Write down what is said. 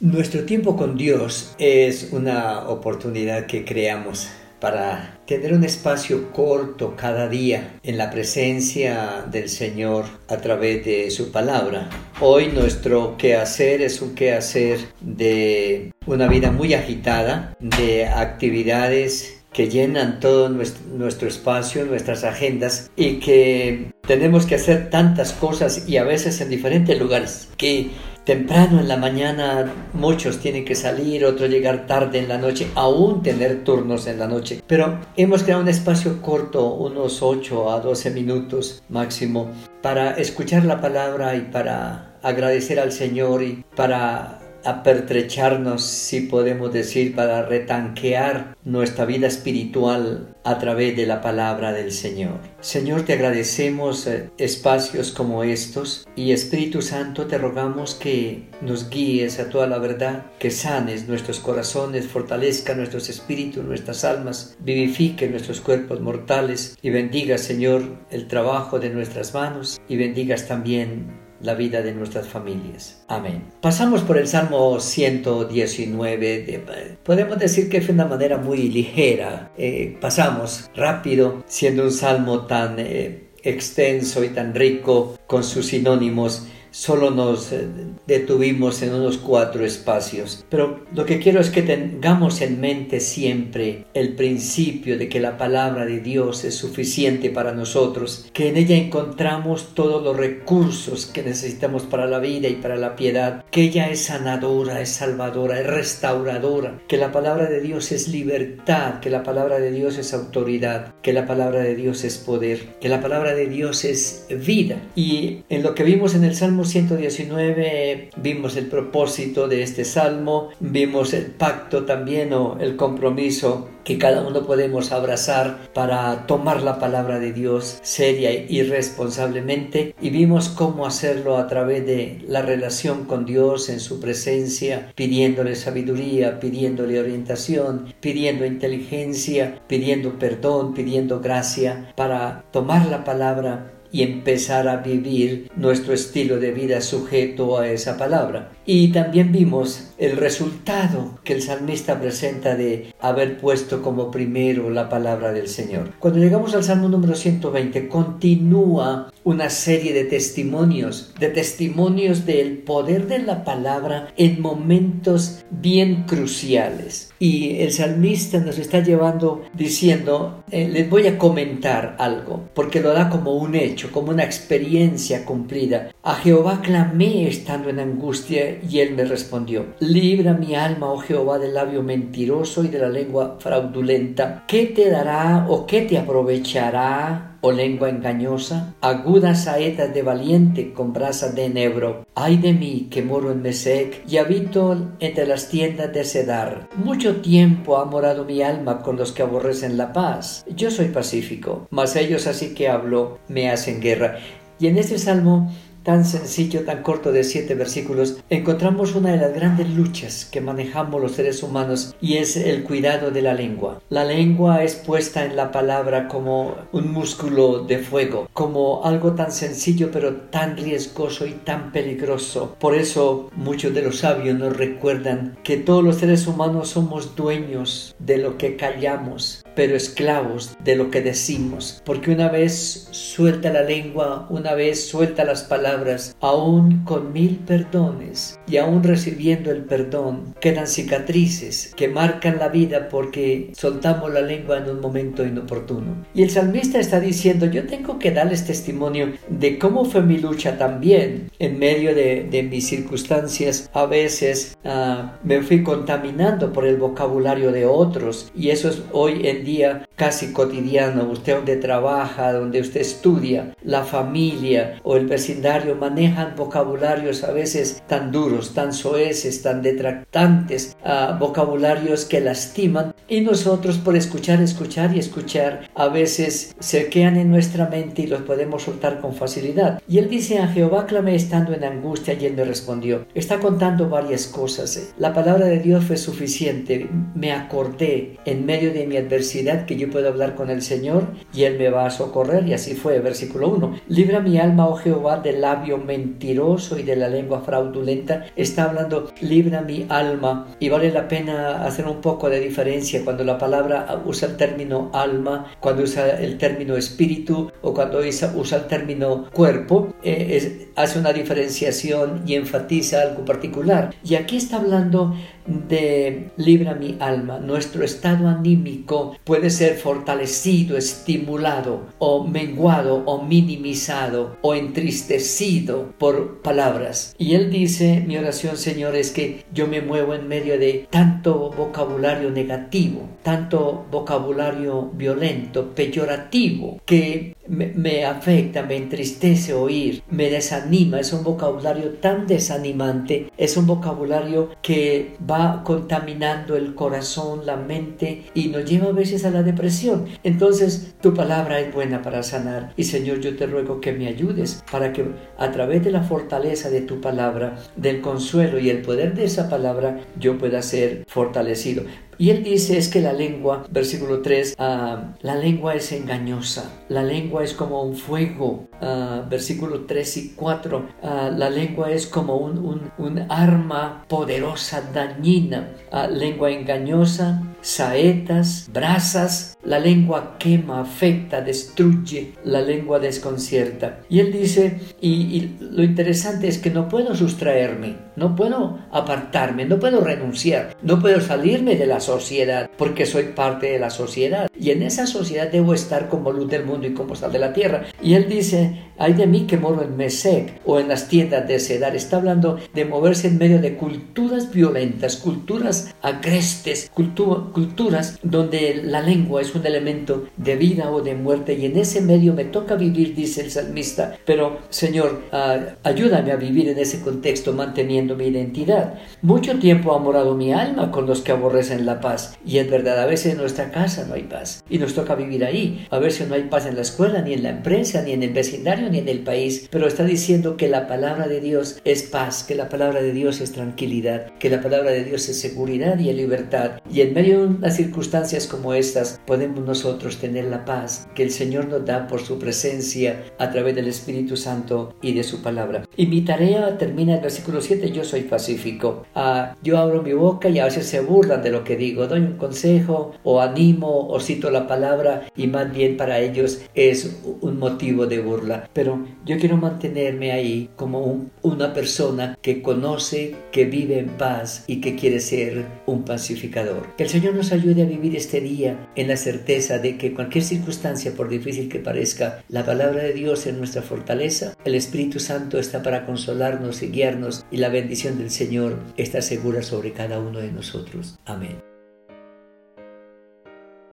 Nuestro tiempo con Dios es una oportunidad que creamos para tener un espacio corto cada día en la presencia del Señor a través de su palabra. Hoy nuestro quehacer es un quehacer de una vida muy agitada, de actividades que llenan todo nuestro, espacio, nuestras agendas y que tenemos que hacer tantas cosas y a veces en diferentes lugares que temprano en la mañana muchos tienen que salir, otros llegar tarde en la noche, aún tener turnos en la noche. Pero hemos creado un espacio corto, unos 8 a 12 minutos máximo, para escuchar la palabra y para agradecer al Señor y para a pertrecharnos, si podemos decir, para retanquear nuestra vida espiritual a través de la palabra del Señor. Señor, te agradecemos eh, espacios como estos y Espíritu Santo te rogamos que nos guíes a toda la verdad, que sanes nuestros corazones, fortalezca nuestros espíritus, nuestras almas, vivifique nuestros cuerpos mortales y bendiga, Señor, el trabajo de nuestras manos y bendigas también la vida de nuestras familias. Amén. Pasamos por el Salmo 119. podemos decir que fue una manera muy ligera. Eh, pasamos rápido, siendo un salmo tan eh, extenso y tan rico con sus sinónimos solo nos eh, detuvimos en unos cuatro espacios. Pero lo que quiero es que tengamos en mente siempre el principio de que la palabra de Dios es suficiente para nosotros, que en ella encontramos todos los recursos que necesitamos para la vida y para la piedad, que ella es sanadora, es salvadora, es restauradora, que la palabra de Dios es libertad, que la palabra de Dios es autoridad, que la palabra de Dios es poder, que la palabra de Dios es vida. Y en lo que vimos en el Salmo 119 vimos el propósito de este salmo, vimos el pacto también o el compromiso que cada uno podemos abrazar para tomar la palabra de Dios seria y responsablemente y vimos cómo hacerlo a través de la relación con Dios en su presencia, pidiéndole sabiduría, pidiéndole orientación, pidiendo inteligencia, pidiendo perdón, pidiendo gracia para tomar la palabra y empezar a vivir nuestro estilo de vida sujeto a esa palabra. Y también vimos el resultado que el salmista presenta de haber puesto como primero la palabra del Señor. Cuando llegamos al Salmo número 120, continúa una serie de testimonios, de testimonios del poder de la palabra en momentos bien cruciales. Y el salmista nos está llevando diciendo, eh, les voy a comentar algo, porque lo da como un hecho, como una experiencia cumplida. A Jehová clamé estando en angustia y él me respondió. Libra mi alma, oh Jehová, del labio mentiroso y de la lengua fraudulenta. ¿Qué te dará o qué te aprovechará o lengua engañosa, agudas saetas de valiente con brasa de enebro. Ay de mí que moro en Mesec y habito entre las tiendas de Cedar. Mucho tiempo ha morado mi alma con los que aborrecen la paz. Yo soy pacífico, mas ellos así que hablo me hacen guerra. Y en este salmo tan sencillo, tan corto de siete versículos, encontramos una de las grandes luchas que manejamos los seres humanos y es el cuidado de la lengua. La lengua es puesta en la palabra como un músculo de fuego, como algo tan sencillo pero tan riesgoso y tan peligroso. Por eso muchos de los sabios nos recuerdan que todos los seres humanos somos dueños de lo que callamos, pero esclavos de lo que decimos, porque una vez suelta la lengua, una vez suelta las palabras, aún con mil perdones y aún recibiendo el perdón, quedan cicatrices que marcan la vida porque soltamos la lengua en un momento inoportuno. Y el salmista está diciendo, yo tengo que darles testimonio de cómo fue mi lucha también en medio de, mis circunstancias. A veces ah, me fui contaminando por el vocabulario de otros y eso es hoy en día casi cotidiano. Usted donde trabaja, donde usted estudia, la familia o el vecindario manejan vocabularios a veces tan duros, tan soeces, tan detractantes, ah, vocabularios que lastiman Y nosotros por escuchar, escuchar y escuchar, a veces se quedan en nuestra mente y los podemos soltar con facilidad. Y él dice, a Jehová clamé estando en angustia y él me respondió. Está contando varias cosas. La palabra de Dios fue suficiente. Me acordé en medio de mi adversidad que yo puedo hablar con el Señor y él me va a socorrer. Y así fue, versículo 1. Libra mi alma, oh Jehová, del labio mentiroso y de la lengua fraudulenta. Está hablando, libra mi alma. Y vale la pena hacer un poco de diferencia cuando la palabra usa el término alma, cuando usa el término espíritu o cuando usa, el término cuerpo. Eh, hace una diferenciación y enfatiza algo particular. Y aquí está hablando de libra mi alma. Nuestro estado anímico puede ser fortalecido, estimulado o menguado o minimizado o entristecido por palabras. Y él dice, mi oración Señor es que yo me muevo en medio de tanto vocabulario negativo, tanto vocabulario violento, peyorativo, que me, afecta, me entristece oír, me desanima, es un vocabulario tan desanimante, es un vocabulario que va contaminando el corazón, la mente y nos lleva a veces a la depresión. Entonces tu palabra es buena para sanar y Señor yo te ruego que me ayudes para que a través de la fortaleza de tu palabra, del consuelo y el poder de esa palabra yo pueda ser fortalecido. Y él dice es que la lengua, versículo 3, ah, la lengua es engañosa, la lengua es como un fuego, uh, versículo 3 y 4, ah, la lengua es como un, un, arma poderosa, dañina, lengua engañosa, saetas, brasas, la lengua quema, afecta, destruye, la lengua desconcierta. Y él dice, y, lo interesante es que no puedo sustraerme, no puedo apartarme, no puedo renunciar, no puedo salirme de la sociedad porque soy parte de la sociedad. Y en esa sociedad debo estar como luz del mundo y como sal de la tierra. Y él dice, hay de mí que moro en Mesec o en las tiendas de Sedar. Está hablando de moverse en medio de culturas violentas, culturas agrestes, culturas donde la lengua es un elemento de vida o de muerte. Y en ese medio me toca vivir, dice el salmista. Pero, Señor, ah, ayúdame a vivir en ese contexto manteniendo mi identidad. Mucho tiempo ha morado mi alma con los que aborrecen la paz. Y es verdad, a veces en nuestra casa no hay paz. Y nos toca vivir ahí. A si no hay paz en la escuela, ni en la empresa, ni en el vecindario, ni en el país, pero está diciendo que la palabra de Dios es paz, que la palabra de Dios es tranquilidad, que la palabra de Dios es seguridad y libertad. Y en medio de unas circunstancias como estas podemos nosotros tener la paz que el Señor nos da por su presencia a través del Espíritu Santo y de su palabra. Y mi tarea termina en el versículo 7, yo soy pacífico. Ah, yo abro mi boca y a veces se burlan de lo que digo, doy un consejo o animo o cito la palabra y más bien para ellos es un motivo de burla pero yo quiero mantenerme ahí como una persona que conoce, que vive en paz y que quiere ser un pacificador. Que el Señor nos ayude a vivir este día en la certeza de que cualquier circunstancia, por difícil que parezca, la palabra de Dios es nuestra fortaleza, el Espíritu Santo está para consolarnos y guiarnos y la bendición del Señor está segura sobre cada uno de nosotros. Amén.